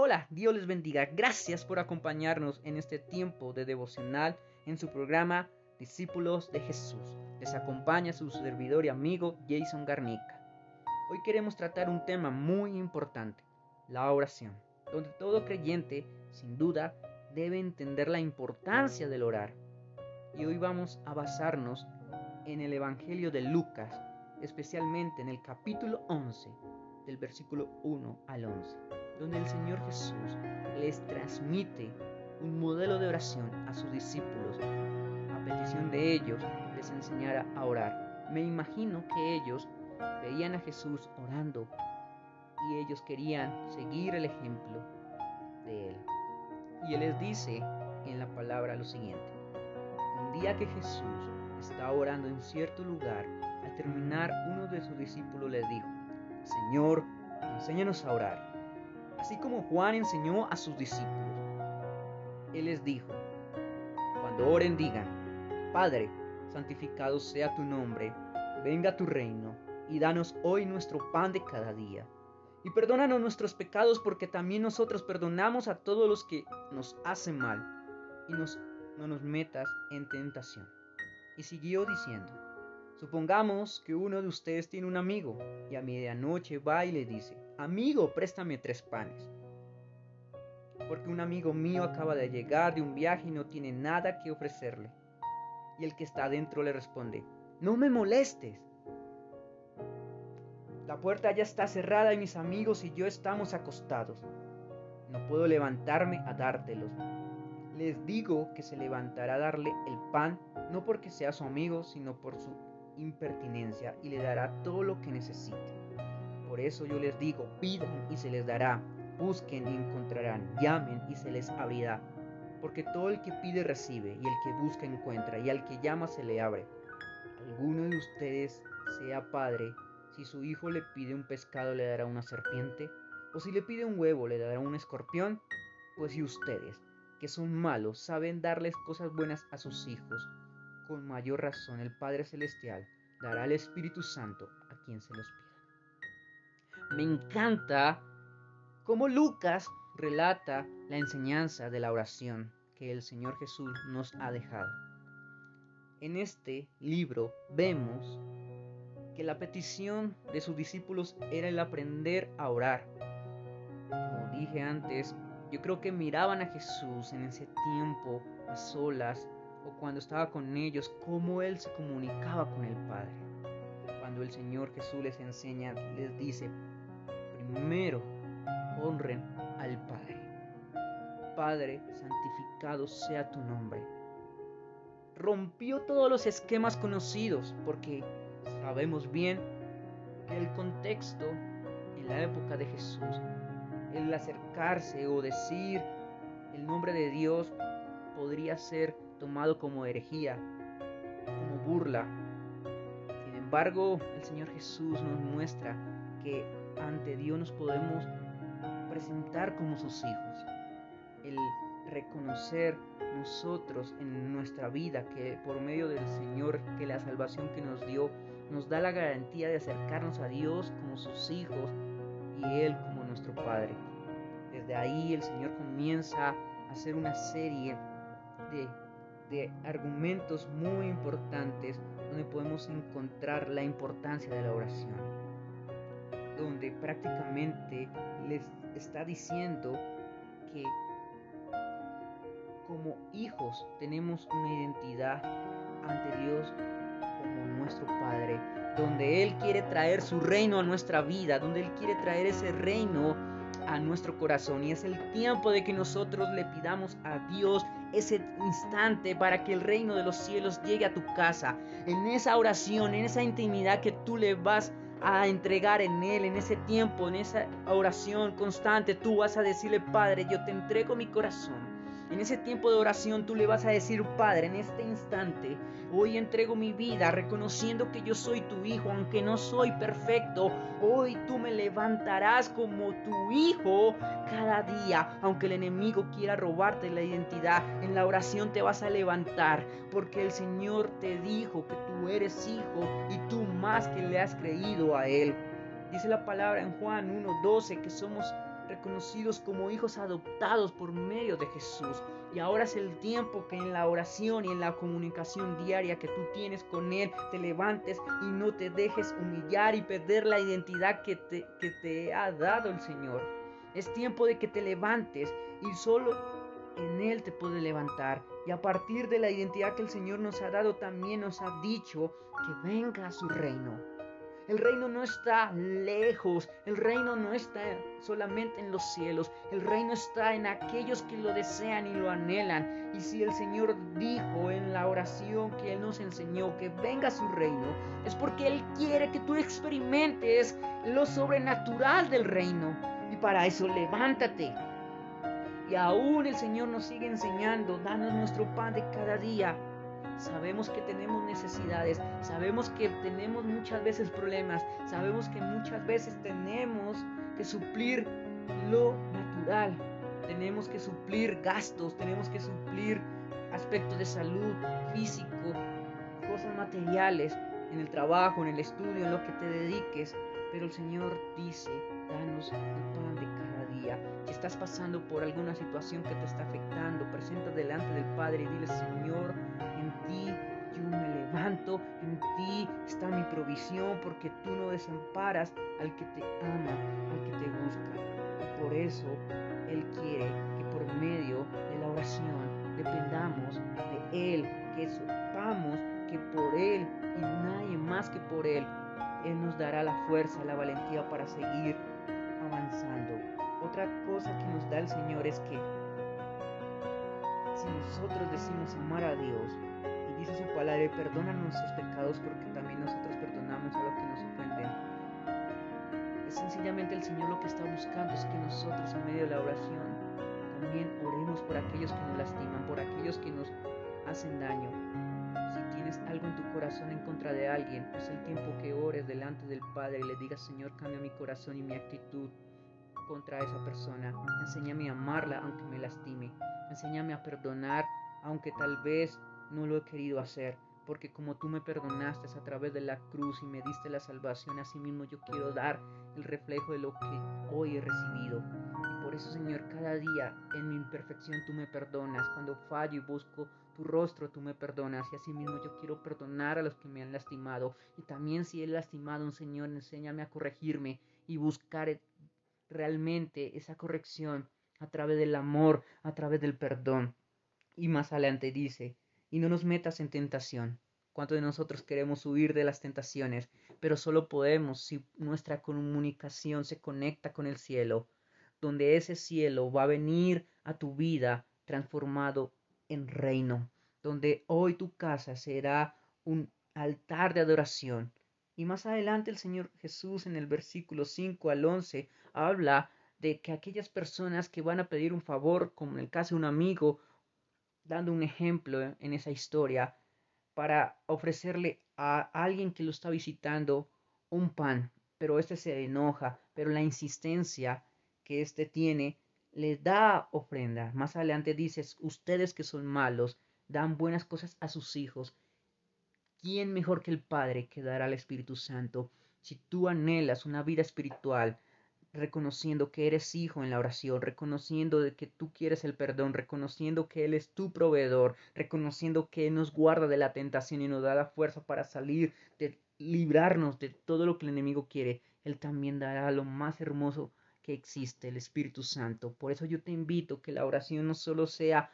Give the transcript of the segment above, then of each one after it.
Hola, Dios les bendiga. Gracias por acompañarnos en este tiempo de devocional en su programa Discípulos de Jesús. Les acompaña su servidor y amigo Jason Garnica. Hoy queremos tratar un tema muy importante, la oración, donde todo creyente, sin duda, debe entender la importancia del orar. Y hoy vamos a basarnos en el Evangelio de Lucas, especialmente en el capítulo 11, del versículo 1 al 11, donde el Señor Jesús les transmite un modelo de oración a sus discípulos. A petición de ellos, les enseñara a orar. Me imagino que ellos veían a Jesús orando y ellos querían seguir el ejemplo de él. Y él les dice en la palabra lo siguiente. Un día que Jesús estaba orando en cierto lugar, al terminar uno de sus discípulos le dijo, Señor, enséñanos a orar, así como Juan enseñó a sus discípulos. Él les dijo, cuando oren digan, Padre, santificado sea tu nombre, venga tu reino, y danos hoy nuestro pan de cada día. Y perdónanos nuestros pecados porque también nosotros perdonamos a todos los que nos hacen mal, y no nos metas en tentación. Y siguió diciendo, Supongamos que uno de ustedes tiene un amigo y a medianoche va y le dice, amigo, préstame tres panes. Porque un amigo mío acaba de llegar de un viaje y no tiene nada que ofrecerle. Y el que está adentro le responde, no me molestes. La puerta ya está cerrada y mis amigos y yo estamos acostados. No puedo levantarme a dártelos. Les digo que se levantará a darle el pan, no porque sea su amigo, sino por su impertinencia y le dará todo lo que necesite. Por eso yo les digo, pidan y se les dará, busquen y encontrarán, llamen y se les abrirá. Porque todo el que pide recibe, y el que busca encuentra, y al que llama se le abre. ¿Alguno de ustedes sea padre, si su hijo le pide un pescado le dará una serpiente? ¿O si le pide un huevo le dará un escorpión? Pues si ustedes, que son malos, saben darles cosas buenas a sus hijos, con mayor razón el Padre Celestial dará el Espíritu Santo a quien se los pida. Me encanta cómo Lucas relata la enseñanza de la oración que el Señor Jesús nos ha dejado. En este libro vemos que la petición de sus discípulos era el aprender a orar. Como dije antes, yo creo que miraban a Jesús en ese tiempo a solas cuando estaba con ellos, cómo Él se comunicaba con el Padre. Cuando el Señor Jesús les enseña, les dice, primero honren al Padre. Padre, santificado sea tu nombre. Rompió todos los esquemas conocidos porque sabemos bien que el contexto en la época de Jesús, el acercarse o decir el nombre de Dios podría ser tomado como herejía, como burla. Sin embargo, el Señor Jesús nos muestra que ante Dios nos podemos presentar como sus hijos. El reconocer nosotros en nuestra vida que por medio del Señor, que la salvación que nos dio, nos da la garantía de acercarnos a Dios como sus hijos y Él como nuestro Padre. Desde ahí el Señor comienza a hacer una serie de de argumentos muy importantes donde podemos encontrar la importancia de la oración. Donde prácticamente les está diciendo que como hijos tenemos una identidad ante Dios como nuestro Padre, donde Él quiere traer su reino a nuestra vida, donde Él quiere traer ese reino a nuestro corazón. Y es el tiempo de que nosotros le pidamos a Dios ese instante para que el reino de los cielos llegue a tu casa. En esa oración, en esa intimidad que tú le vas a entregar en Él, en ese tiempo, en esa oración constante, tú vas a decirle, Padre, yo te entrego mi corazón. En ese tiempo de oración tú le vas a decir, Padre, en este instante, hoy entrego mi vida reconociendo que yo soy tu hijo, aunque no soy perfecto. Hoy tú me levantarás como tu hijo cada día, aunque el enemigo quiera robarte la identidad. En la oración te vas a levantar porque el Señor te dijo que tú eres hijo y tú más que le has creído a Él. Dice la palabra en Juan 1.12 que somos reconocidos como hijos adoptados por medio de Jesús. Y ahora es el tiempo que en la oración y en la comunicación diaria que tú tienes con Él te levantes y no te dejes humillar y perder la identidad que te, que te ha dado el Señor. Es tiempo de que te levantes y solo en Él te puede levantar. Y a partir de la identidad que el Señor nos ha dado, también nos ha dicho que venga a su reino. El reino no está lejos, el reino no está solamente en los cielos, el reino está en aquellos que lo desean y lo anhelan. Y si el Señor dijo en la oración que Él nos enseñó que venga su reino, es porque Él quiere que tú experimentes lo sobrenatural del reino. Y para eso levántate, y aún el Señor nos sigue enseñando, danos nuestro pan de cada día. Sabemos que tenemos necesidades, sabemos que tenemos muchas veces problemas, sabemos que muchas veces tenemos que suplir lo natural, tenemos que suplir gastos, tenemos que suplir aspectos de salud, físico, cosas materiales, en el trabajo, en el estudio, en lo que te dediques. Pero el Señor dice, danos el pan de cada día. Si estás pasando por alguna situación que te está afectando, presenta delante del Padre y dile, Señor, ti yo me levanto, en ti está mi provisión, porque tú no desamparas al que te ama, al que te busca. Y por eso Él quiere que por medio de la oración dependamos de Él, que sepamos que por Él y nadie más que por Él, Él nos dará la fuerza, la valentía para seguir avanzando. Otra cosa que nos da el Señor es que si nosotros decimos amar a Dios dice su palabra, perdona nuestros pecados porque también nosotros perdonamos a los que nos ofenden. Es sencillamente el Señor lo que está buscando es que nosotros en medio de la oración también oremos por aquellos que nos lastiman, por aquellos que nos hacen daño. Si tienes algo en tu corazón en contra de alguien, es el tiempo que ores delante del Padre y le digas, Señor, cambia mi corazón y mi actitud contra esa persona. Enséñame a amarla aunque me lastime. Enséñame a perdonar aunque tal vez no lo he querido hacer. Porque como tú me perdonaste a través de la cruz y me diste la salvación, así mismo yo quiero dar el reflejo de lo que hoy he recibido. Y por eso, Señor, cada día en mi imperfección tú me perdonas. Cuando fallo y busco tu rostro, tú me perdonas. Y así mismo yo quiero perdonar a los que me han lastimado. Y también si he lastimado un Señor, enséñame a corregirme y buscar realmente esa corrección a través del amor, a través del perdón. Y más adelante dice, y no nos metas en tentación. ¿Cuántos de nosotros queremos huir de las tentaciones? Pero solo podemos si nuestra comunicación se conecta con el cielo, donde ese cielo va a venir a tu vida transformado en reino, donde hoy tu casa será un altar de adoración. Y más adelante el Señor Jesús en el versículo 5 al 11 habla de que aquellas personas que van a pedir un favor, como en el caso de un amigo, dando un ejemplo en esa historia, para ofrecerle a alguien que lo está visitando un pan, pero este se enoja, pero la insistencia que éste tiene le da ofrenda. Más adelante dices, ustedes que son malos, dan buenas cosas a sus hijos. ¿Quién mejor que el Padre que dará al Espíritu Santo? Si tú anhelas una vida espiritual, reconociendo que eres hijo en la oración, reconociendo de que tú quieres el perdón, reconociendo que Él es tu proveedor, reconociendo que Él nos guarda de la tentación y nos da la fuerza para salir, de librarnos de todo lo que el enemigo quiere, Él también dará lo más hermoso que existe, el Espíritu Santo. Por eso yo te invito que la oración no solo sea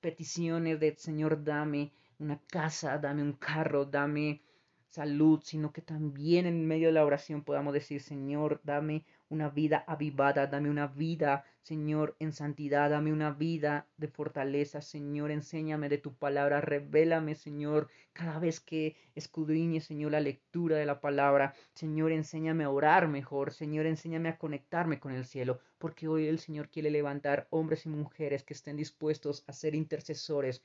peticiones de Señor, dame una casa, dame un carro, dame salud, sino que también en medio de la oración podamos decir, Señor, dame una vida avivada, dame una vida, Señor, en santidad, dame una vida de fortaleza, Señor, enséñame de tu palabra, revélame, Señor, cada vez que escudriñe, Señor, la lectura de la palabra, Señor, enséñame a orar mejor, Señor, enséñame a conectarme con el cielo, porque hoy el Señor quiere levantar hombres y mujeres que estén dispuestos a ser intercesores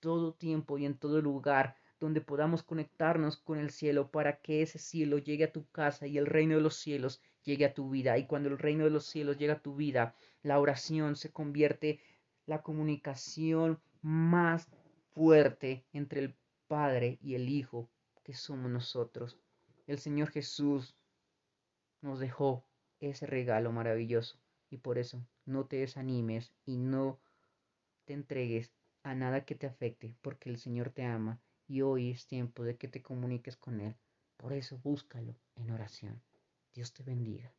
todo tiempo y en todo lugar donde podamos conectarnos con el cielo para que ese cielo llegue a tu casa y el reino de los cielos llegue a tu vida. Y cuando el reino de los cielos llega a tu vida, la oración se convierte la comunicación más fuerte entre el Padre y el Hijo que somos nosotros. El Señor Jesús nos dejó ese regalo maravilloso Y por eso no te desanimes y no te entregues a nada que te afecte, porque el Señor te ama y hoy es tiempo de que te comuniques con Él. Por eso búscalo en oración. Dios te bendiga.